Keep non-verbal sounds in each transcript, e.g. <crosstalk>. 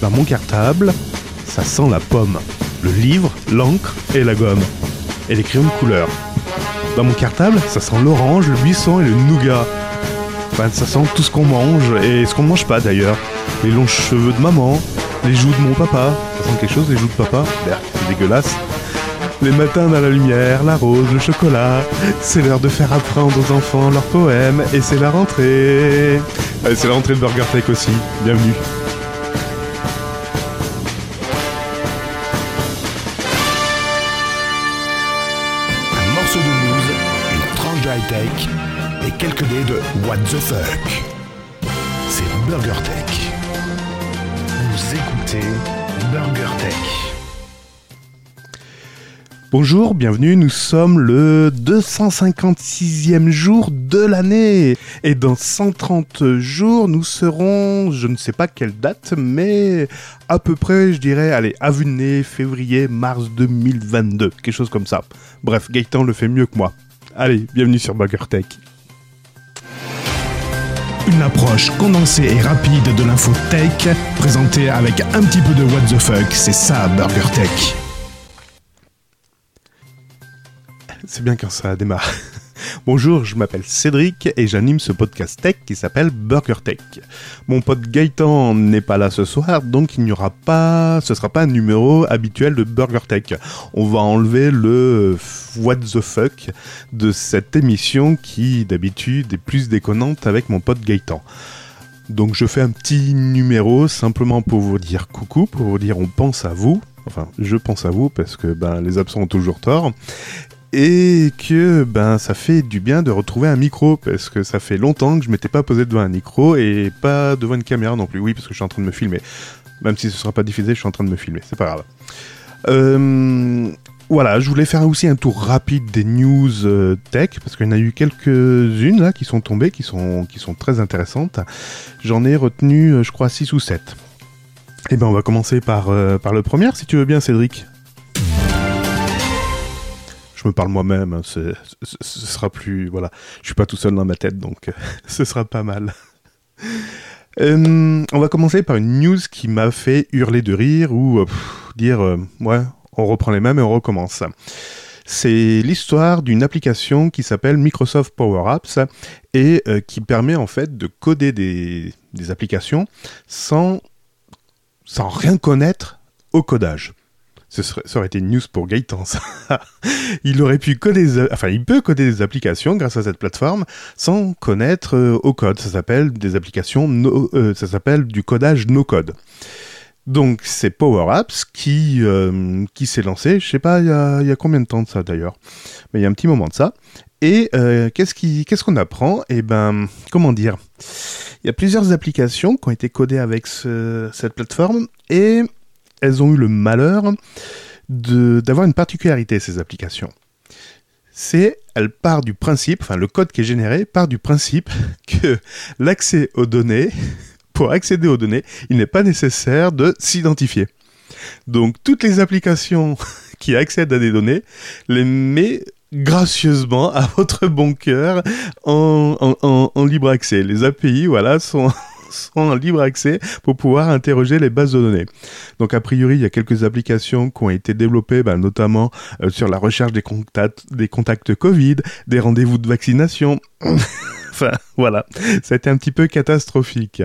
Dans mon cartable, ça sent la pomme, le livre, l'encre et la gomme. Et les crayons de couleur. Dans mon cartable, ça sent l'orange, le buisson et le nougat. Enfin, ça sent tout ce qu'on mange et ce qu'on mange pas d'ailleurs. Les longs cheveux de maman, les joues de mon papa. Ça sent quelque chose, les joues de papa? Merde, c'est dégueulasse. Les matins dans la lumière, la rose, le chocolat. C'est l'heure de faire apprendre aux enfants leurs poèmes et c'est la rentrée. C'est la rentrée de Burger Tech aussi. Bienvenue. News, une tranche de high-tech et quelques dés de What the fuck. C'est Burger Tech. Vous écoutez Burger Tech. Bonjour, bienvenue, nous sommes le 256e jour de l'année. Et dans 130 jours, nous serons, je ne sais pas quelle date, mais à peu près, je dirais, allez, avenue, février, mars 2022, quelque chose comme ça. Bref, Gaëtan le fait mieux que moi. Allez, bienvenue sur Burger Tech. Une approche condensée et rapide de l'info tech, présentée avec un petit peu de What the fuck, c'est ça Burger C'est bien quand ça démarre. <laughs> Bonjour, je m'appelle Cédric et j'anime ce podcast tech qui s'appelle Burger Tech. Mon pote Gaëtan n'est pas là ce soir, donc il n'y aura pas, ce sera pas un numéro habituel de Burger Tech. On va enlever le what the fuck de cette émission qui d'habitude est plus déconnante avec mon pote Gaëtan. Donc je fais un petit numéro simplement pour vous dire coucou, pour vous dire on pense à vous. Enfin, je pense à vous parce que ben, les absents ont toujours tort et que ben ça fait du bien de retrouver un micro parce que ça fait longtemps que je m'étais pas posé devant un micro et pas devant une caméra non plus. Oui, parce que je suis en train de me filmer. Même si ce sera pas diffusé, je suis en train de me filmer. C'est pas grave. Euh, voilà, je voulais faire aussi un tour rapide des news euh, tech parce qu'il y en a eu quelques-unes là qui sont tombées, qui sont qui sont très intéressantes. J'en ai retenu, euh, je crois, 6 ou 7. Et ben on va commencer par par le premier, si tu veux bien, Cédric me parle moi-même, hein, ce, sera plus... Voilà, je suis pas tout seul dans ma tête, donc <laughs> ce sera pas mal. <laughs> euh, on va commencer par une news qui m'a fait hurler de rire ou euh, dire, euh, ouais, on reprend les mêmes et on recommence. C'est l'histoire d'une application qui s'appelle Microsoft Power Apps et euh, qui permet en fait de coder des, des applications sans, sans rien connaître au codage. Ce serait, ça aurait été une news pour Gaëtan, <laughs> il aurait pu coder, des, enfin, il peut coder des applications grâce à cette plateforme sans connaître euh, au code. Ça s'appelle des applications, euh, ça s'appelle du codage no code. Donc, c'est Power Apps qui, euh, qui s'est lancé, je sais pas, il y a, combien de temps de ça d'ailleurs, mais il y a un petit moment de ça. Et qu'est-ce qu'on qu qu'on apprend? Eh ben, comment dire? Il y a plusieurs applications qui ont été codées avec ce, cette plateforme et elles ont eu le malheur d'avoir une particularité, ces applications. C'est, elle part du principe, enfin le code qui est généré part du principe <laughs> que l'accès aux données, <laughs> pour accéder aux données, il n'est pas nécessaire de s'identifier. Donc toutes les applications <laughs> qui accèdent à des données les met gracieusement à votre bon cœur en, libre accès. Les API, voilà, sont sont en libre accès pour pouvoir interroger les bases de données. Donc a priori, il y a quelques applications qui ont été développées, bah, notamment euh, sur la recherche des contacts, des contacts Covid, des rendez-vous de vaccination. <laughs> enfin, voilà, été un petit peu catastrophique.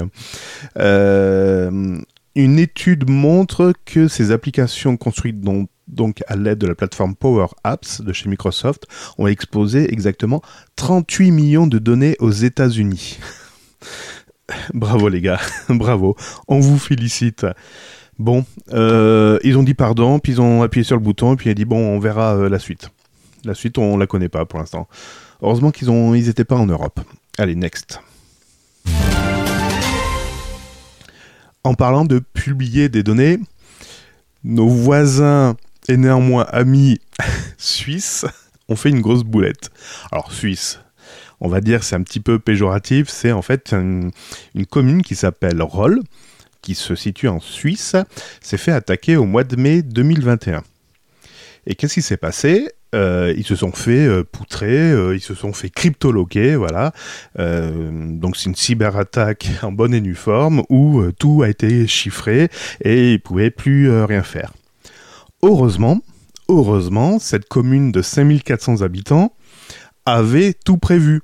Euh, une étude montre que ces applications construites donc à l'aide de la plateforme Power Apps de chez Microsoft, ont exposé exactement 38 millions de données aux États-Unis. <laughs> Bravo les gars, <laughs> bravo, on vous félicite. Bon, euh, ils ont dit pardon, puis ils ont appuyé sur le bouton, puis ils ont dit bon, on verra euh, la suite. La suite, on la connaît pas pour l'instant. Heureusement qu'ils ont, ils étaient pas en Europe. Allez, next. En parlant de publier des données, nos voisins et néanmoins amis <laughs> suisses ont fait une grosse boulette. Alors suisse, on va dire c'est un petit peu péjoratif, c'est en fait une, une commune qui s'appelle Roll, qui se situe en Suisse, s'est fait attaquer au mois de mai 2021. Et qu'est-ce qui s'est passé? Euh, ils se sont fait euh, poutrer, euh, ils se sont fait cryptologuer, voilà. donc c'est une cyberattaque <laughs> en bonne et due forme où tout a été chiffré et ils pouvaient plus rien faire. Heureusement, heureusement, cette commune de 5400 habitants avait tout prévu.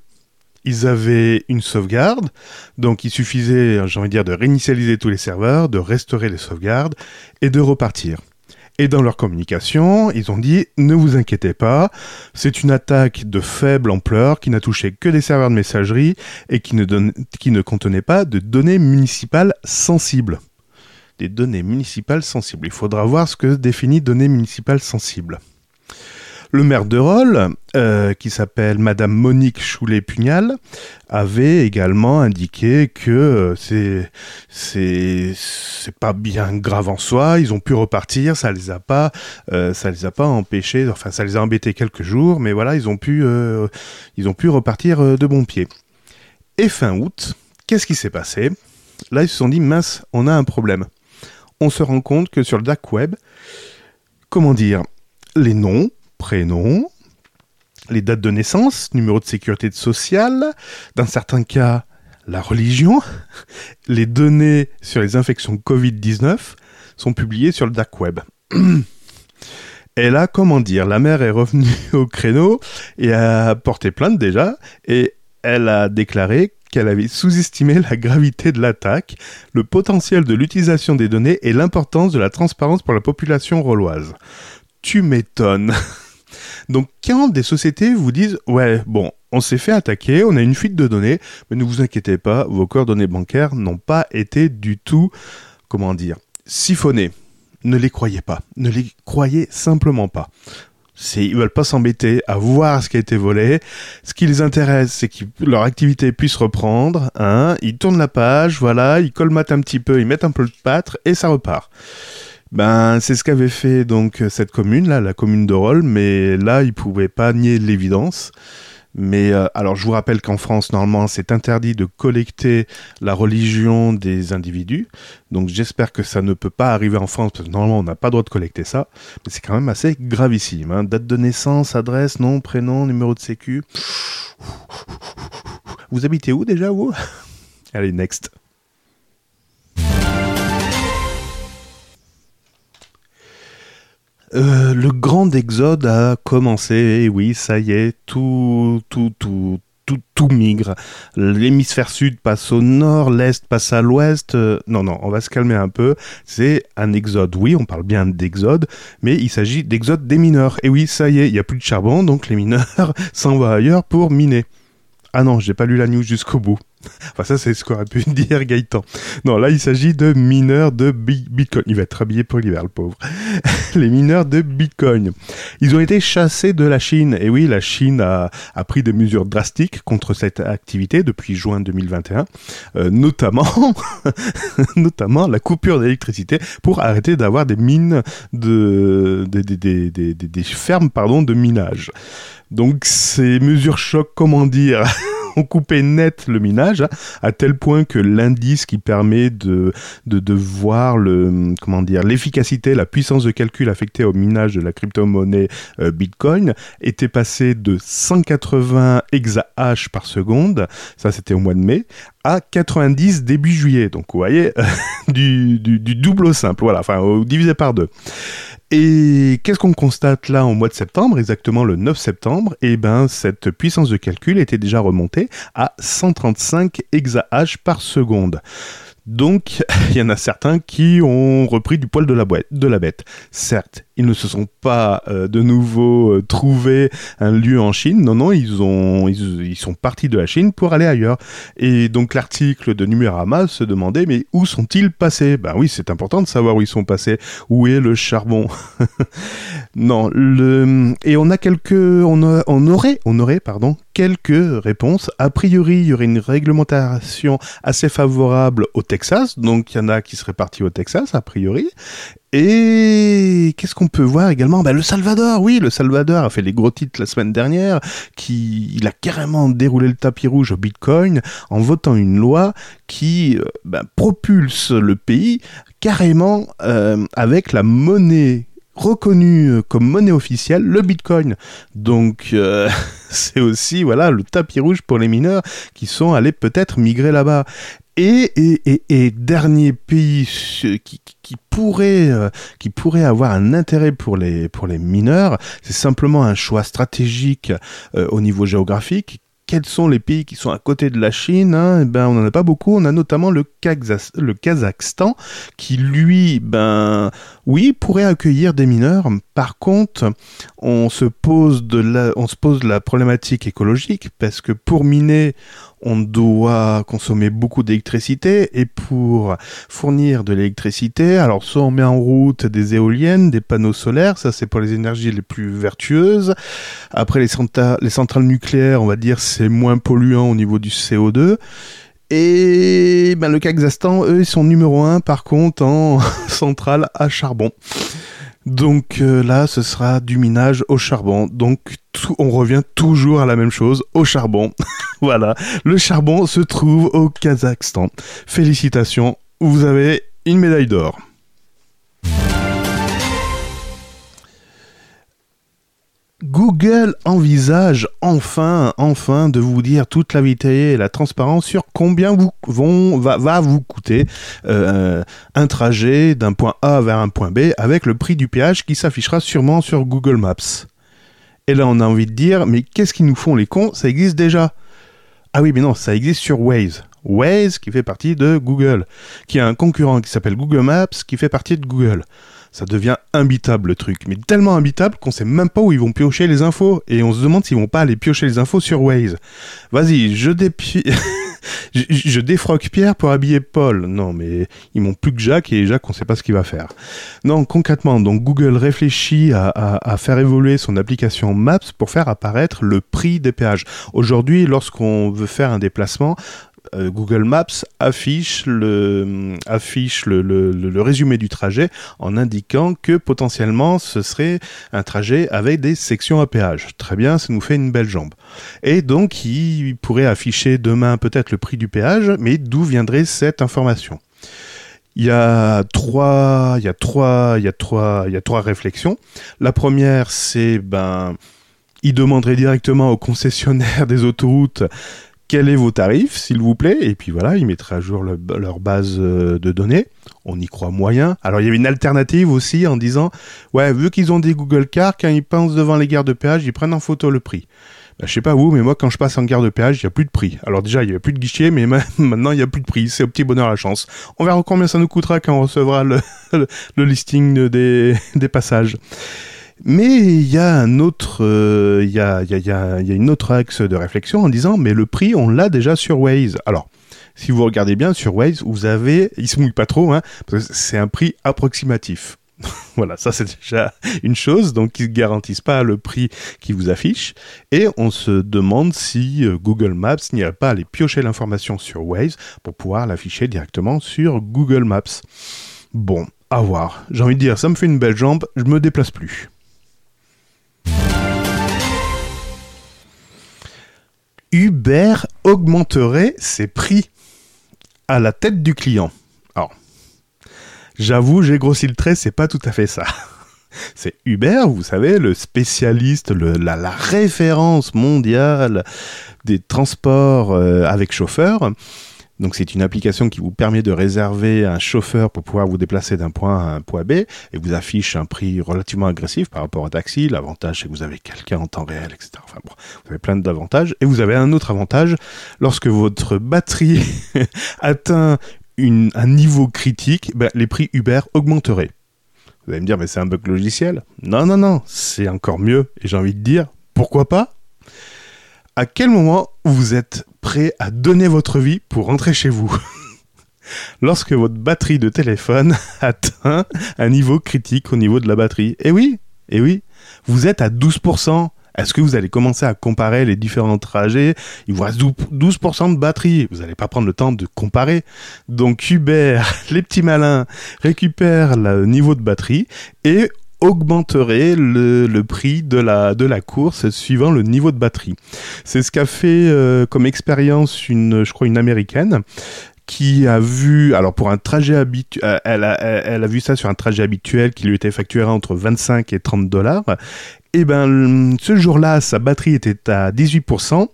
Ils avaient une sauvegarde, donc il suffisait, j'ai envie de dire, de réinitialiser tous les serveurs, de restaurer les sauvegardes et de repartir. Et dans leur communication, ils ont dit ne vous inquiétez pas, c'est une attaque de faible ampleur qui n'a touché que des serveurs de messagerie et qui ne, qui ne contenait pas de données municipales sensibles. Des données municipales sensibles. Il faudra voir ce que définit données municipales sensibles. Le maire de Rolles, euh, qui s'appelle Madame Monique Choulet-Pugnal, avait également indiqué que euh, c'est pas bien grave en soi. Ils ont pu repartir, ça les a pas euh, ça les a pas empêchés. Enfin, ça les a embêtés quelques jours, mais voilà, ils ont pu ils ont pu repartir de bon pied. Et fin août, qu'est-ce qui s'est passé? Là, ils se sont dit mince, on a un problème. On se rend compte que sur le dark web, comment dire, les noms prénom, les dates de naissance, numéro de sécurité sociale, dans certains cas la religion, les données sur les infections Covid-19 sont publiées sur le dark web. <clears throat> Et là, comment dire, la mère est revenue <laughs> au créneau et a porté plainte déjà, et elle a déclaré qu'elle avait sous-estimé la gravité de l'attaque, le potentiel de l'utilisation des données et l'importance de la transparence pour la population roloise. Tu m'étonnes. <laughs> Donc quand des sociétés vous disent ouais bon on s'est fait attaquer, on a une fuite de données, mais ne vous inquiétez pas, vos coordonnées bancaires n'ont pas été du tout, comment dire, siphonnées. Ne les croyez pas, ne les croyez simplement pas. Ils veulent pas s'embêter à voir ce qui a été volé. Ce qui les intéresse, c'est que leur activité puisse reprendre. Hein. Ils tournent la page, voilà, ils colmatent un petit peu, ils mettent un peu de pâtre et ça repart. Ben, c'est ce qu'avait fait donc cette commune là, la commune de Rolles, mais là, ils pouvaient pas nier l'évidence. Mais euh, alors, je vous rappelle qu'en France, normalement, c'est interdit de collecter la religion des individus. Donc, j'espère que ça ne peut pas arriver en France, parce que normalement, on n'a pas le droit de collecter ça. Mais c'est quand même assez gravissime. Hein. Date de naissance, adresse, nom, prénom, numéro de sécu. Vous habitez où déjà, vous? Allez, next. Euh, le grand exode a commencé, et oui, ça y est, tout, tout, tout, tout, tout migre. L'hémisphère sud passe au nord, l'est passe à l'ouest. Euh, non, non, on va se calmer un peu. C'est un exode. Oui, on parle bien d'exode, mais il s'agit d'exode des mineurs. Et oui, ça y est, il n'y a plus de charbon, donc les mineurs <laughs> s'en vont ailleurs pour miner. Ah non, j'ai pas lu la news jusqu'au bout. <laughs> Enfin, ça, c'est ce qu'aurait pu <laughs> dire Gaëtan. Non, là, il s'agit de mineurs de Bitcoin. Il va être habillé pour l'hiver, le pauvre. <laughs> Les mineurs de Bitcoin. Ils ont été chassés de la Chine. Et oui, la Chine a, a pris des mesures drastiques contre cette activité depuis juin 2021. Euh, notamment, notamment la coupure d'électricité pour arrêter d'avoir des mines de, des, des, des, des fermes, pardon, de minage. Donc, ces mesures choc, comment dire, ont coupé net le minage, hein, à tel point que l'indice qui permet de, de, voir le, comment dire, l'efficacité, la puissance de calcul affectée au minage de la crypto-monnaie euh, Bitcoin était passé de 180 exahash par seconde, ça c'était au mois de mai, à 90 début juillet. Donc vous voyez, <laughs> du, du, du, double au simple, voilà, enfin divisé par deux. Et qu'est-ce qu'on constate là en mois de septembre, exactement le 9 septembre? Eh ben, cette puissance de calcul était déjà remontée à 135 exahash par seconde. Donc, <laughs> il y en a certains qui ont repris du poil de la bête. Certes, ils ne se sont pas euh, de nouveau euh, trouvé un lieu en Chine. Non, non, ils, ont, ils, sont partis de la Chine pour aller ailleurs. Et donc, l'article de Numérama se demandait, mais où sont-ils passés? Ben oui, c'est important de savoir où ils sont passés. Où est le charbon? <laughs> Non, le... et on a quelques... On, on aurait, on aurait, pardon, quelques réponses. A priori, il y aurait une réglementation assez favorable au Texas, donc il y en a qui seraient partis au Texas, a priori. Et qu'est-ce qu'on peut voir également? Bah, Le Salvador, oui, le Salvador a fait les gros titres la semaine dernière, qui il a carrément déroulé le tapis rouge au Bitcoin en votant une loi qui euh, bah, propulse le pays carrément euh, avec la monnaie reconnu comme monnaie officielle le Bitcoin. Donc <laughs> c'est aussi voilà le tapis rouge pour les mineurs qui sont allés peut-être migrer là-bas. Et, dernier pays qui, qui pourrait, avoir un intérêt pour les, mineurs, c'est simplement un choix stratégique au niveau géographique quels sont les pays qui sont à côté de la Chine hein? eh ben, On n'en a pas beaucoup. On a notamment le, le Kazakhstan qui, lui, ben, oui, pourrait accueillir des mineurs. Par contre, on se pose la, problématique écologique parce que pour miner, on doit consommer beaucoup d'électricité et pour fournir de l'électricité, alors soit on met en route des éoliennes, des panneaux solaires, ça c'est pour les énergies les plus vertueuses. Après les, les centrales nucléaires, on va dire c'est moins polluant au niveau du CO2. Et ben, le Kazakhstan, eux, ils sont numéro un par contre en <laughs> centrale à charbon. Donc euh, là, ce sera du minage au charbon. Donc on revient toujours à la même chose, au charbon. <laughs> voilà, le charbon se trouve au Kazakhstan. Félicitations, vous avez une médaille d'or. Google envisage enfin, enfin de vous dire toute la vérité et la transparence sur combien vous va, vous coûter euh, un trajet d'un point A vers un point B avec le prix du péage qui s'affichera sûrement sur Google Maps. Et là, on a envie de dire, mais qu'est-ce qu'ils nous font les cons? Ça existe déjà. Ah oui, mais non, ça existe sur Waze. Waze qui fait partie de Google, qui a un concurrent qui s'appelle Google Maps qui fait partie de Google ça devient imbitable le truc. Mais tellement imbitable qu'on sait même pas où ils vont piocher les infos. Et on se demande s'ils vont pas aller piocher les infos sur Waze. Vas-y, je <laughs> défroque Pierre pour habiller Paul. Non, mais ils m'ont plus que Jacques et Jacques, on sait pas ce qu'il va faire. Non, concrètement, donc Google réfléchit à faire évoluer son application Maps pour faire apparaître le prix des péages. Aujourd'hui, lorsqu'on veut faire un déplacement, euh, Google Maps affiche, le, affiche le, résumé du trajet en indiquant que potentiellement ce serait un trajet avec des sections à péage. Très bien, ça nous fait une belle jambe. Et donc il pourrait afficher demain peut-être le prix du péage, mais d'où viendrait cette information? Il y a trois, il y a trois, il y a trois, il y a trois réflexions. La première, c'est ben, il demanderait directement aux concessionnaires des autoroutes quels est vos tarifs, s'il vous plaît? Et puis voilà, ils mettraient à jour leur base euh, de données. On y croit moyen. Alors il y avait une alternative aussi en disant, ouais, vu qu'ils ont des Google Cars, quand ils passent devant les gares de péage, ils prennent en photo le prix. Ben, je sais pas vous, mais moi quand je passe en gare de péage, il n'y a plus de prix. Alors déjà, il n'y avait plus de guichet, mais <laughs> maintenant il n'y a plus de prix. C'est au petit bonheur la chance. On verra combien ça nous coûtera quand on recevra le, <laughs> listing des passages. Mais il y a un autre, axe de réflexion en disant, mais le prix, on l'a déjà sur Waze. Alors, si vous regardez bien sur Waze, vous avez, il se mouille pas trop, hein, c'est un prix approximatif. <laughs> voilà, ça c'est déjà une chose, donc ils ne garantissent pas le prix qu'ils vous affichent. Et on se demande si euh, Google Maps n'irait pas aller piocher l'information sur Waze pour pouvoir l'afficher directement sur Google Maps. Bon, à voir. J'ai envie de dire, ça me fait une belle jambe, je me déplace plus. Uber augmenterait ses prix à la tête du client. Alors, j'avoue, j'ai grossi le trait, c'est pas tout à fait ça. <laughs> C'est Uber, vous savez, le spécialiste, la, référence mondiale des transports euh, avec chauffeur. Donc c'est une application qui vous permet de réserver un chauffeur pour pouvoir vous déplacer d'un point à un point B et vous affiche un prix relativement agressif par rapport à taxi. L'avantage c'est que vous avez quelqu'un en temps réel, etc. Enfin bon, vous avez plein d'avantages. Et vous avez un autre avantage, lorsque votre batterie <laughs> atteint un niveau critique, ben, les prix Uber augmenteraient. Vous allez me dire, mais c'est un bug logiciel? Non, non, non, c'est encore mieux. Et j'ai envie de dire, pourquoi pas? À quel moment vous êtes prêt à donner votre vie pour rentrer chez vous. <laughs> Lorsque votre batterie de téléphone <laughs> atteint un niveau critique au niveau de la batterie. Eh oui, eh oui, vous êtes à 12%. Est-ce que vous allez commencer à comparer les différents trajets? Il vous reste 12% de batterie. Vous n'allez pas prendre le temps de comparer. Donc Uber, <laughs> les petits malins, récupèrent le niveau de batterie et augmenterait le, prix de la, de la course suivant le niveau de batterie. C'est ce qu'a fait euh, comme expérience une, je crois, une américaine qui a vu, alors pour un trajet habituel, euh, elle a, elle a vu ça sur un trajet habituel qui lui était facturé entre 25 et 30 dollars. Et ben, ce jour-là, sa batterie était à 18%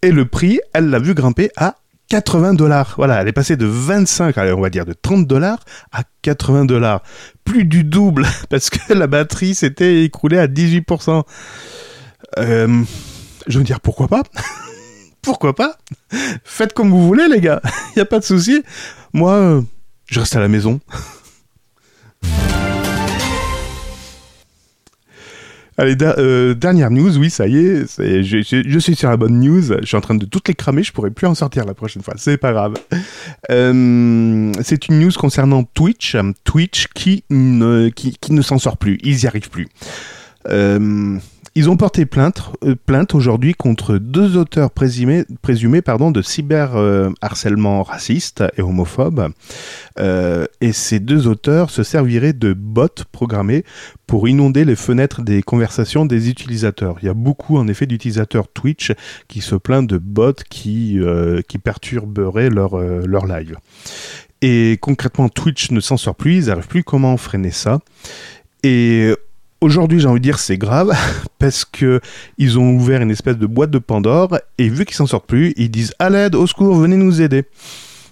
et le prix, elle l'a vu grimper à 80 dollars. Voilà, elle est passée de 25, on va dire de 30 dollars à 80 dollars. Plus du double, <laughs> parce que la batterie s'était écroulée à 18%. Euh, je veux dire, pourquoi pas? <laughs> Pourquoi pas? Faites comme vous voulez, les gars. <laughs> Il n'y a pas de souci. Moi, euh, je reste à la maison. Allez, euh, dernière news, oui, ça y est, je, suis sur la bonne news, je suis en train de toutes les cramer, je pourrais plus en sortir la prochaine fois, c'est pas grave. Euh, c'est une news concernant Twitch, Twitch qui ne, qui, ne s'en sort plus, ils y arrivent plus. Euh, ils ont porté plainte, euh, plainte aujourd'hui contre deux auteurs présumés, de cyberharcèlement euh, raciste et homophobe. Euh, et ces deux auteurs se serviraient de bots programmés pour inonder les fenêtres des conversations des utilisateurs. Il y a beaucoup en effet d'utilisateurs Twitch qui se plaignent de bots qui, qui perturberaient leur, leur live. Et concrètement, Twitch ne s'en sort plus, ils n'arrivent plus comment freiner ça? Et Aujourd'hui, j'ai envie de dire c'est grave <laughs> parce que ils ont ouvert une espèce de boîte de Pandore et vu qu'ils s'en sortent plus, ils disent à l'aide, au secours, venez nous aider.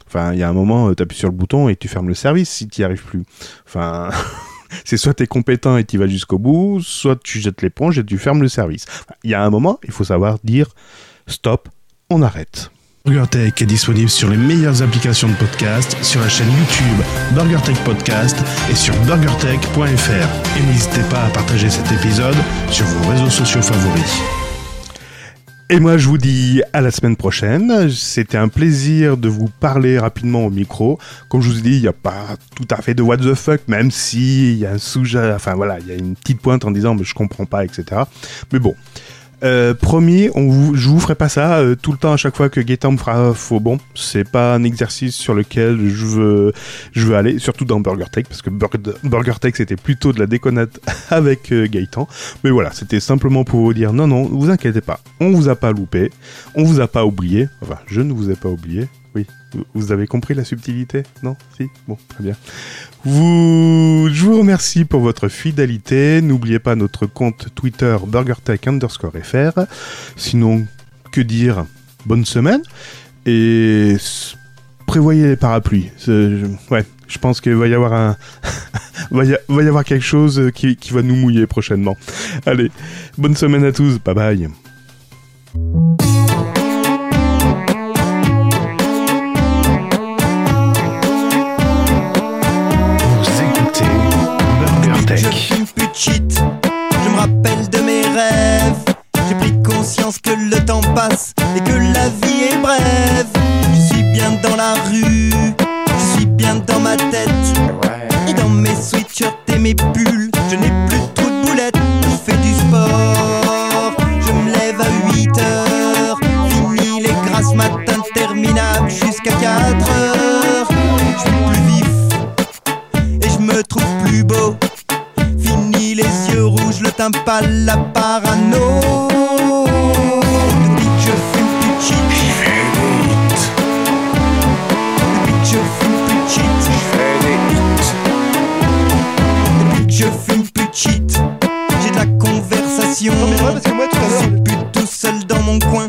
Enfin, il y a un moment, euh, tu appuies sur le bouton et tu fermes le service si tu n'y arrives plus. Enfin, <laughs> c'est soit tu es compétent et tu vas jusqu'au bout, soit tu jettes l'éponge et tu fermes le service. Il y a un moment, il faut savoir dire stop, on arrête. BurgerTech est disponible sur les meilleures applications de podcast, sur la chaîne YouTube BurgerTech Podcast et sur burgertech.fr. Et n'hésitez pas à partager cet épisode sur vos réseaux sociaux favoris. Et moi, je vous dis à la semaine prochaine. C'était un plaisir de vous parler rapidement au micro. Comme je vous ai dit, il n'y a pas tout à fait de what the fuck, même si il y a un enfin voilà, il y a une petite pointe en disant mais je comprends pas, etc. Mais bon, euh, promis, on vous, je vous ferai pas ça euh, tout le temps à chaque fois que Gaëtan me fera faux bon. C'est pas un exercice sur lequel je veux, je veux aller, surtout dans Burger Tech, parce que Burger, Tech c'était plutôt de la déconnade <laughs> avec euh, Gaëtan. Mais voilà, c'était simplement pour vous dire non, non, vous inquiétez pas, on vous a pas loupé, on vous a pas oublié. Enfin, je ne vous ai pas oublié. Oui, vous avez compris la subtilité Non? Si? Bon, très bien. Vous... Je vous remercie pour votre fidélité. N'oubliez pas notre compte Twitter BurgerTech underscore FR. Sinon, que dire? Bonne semaine. Et prévoyez les parapluies. Ouais, je pense qu'il va y avoir un... <laughs> avoir quelque chose qui va nous mouiller prochainement. Allez, bonne semaine à tous. Bye bye. Plus beau. Les yeux rouges, le teint pâle, la parano. Depuis que je fume plus cheat, Depuis que je fume plus cheat, Depuis que je fume plus cheat, j'ai de la conversation. Non mais parce que moi tout à l'heure, plus tout seul dans mon coin,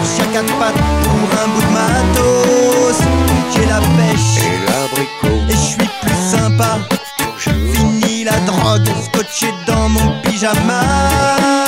recherches à quatre pattes pour un bout de matos. J'ai la pêche et, je suis plus sympa. Fini la drogue scotché dans mon pyjama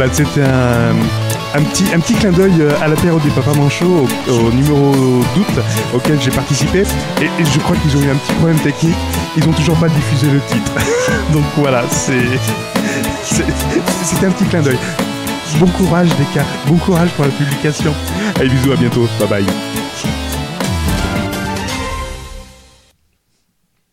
Voilà, c'était un, petit, un petit clin d'œil euh, à l'apéro des Papa Manchots, au, au numéro d'août auquel j'ai participé. Et, je crois qu'ils ont eu un petit problème technique. Ils ont toujours pas diffusé le titre. <laughs> Donc voilà, c'est. C'était un petit clin d'œil. Bon courage, Deka. Bon courage pour la publication. Allez, bisous, à bientôt. Bye bye.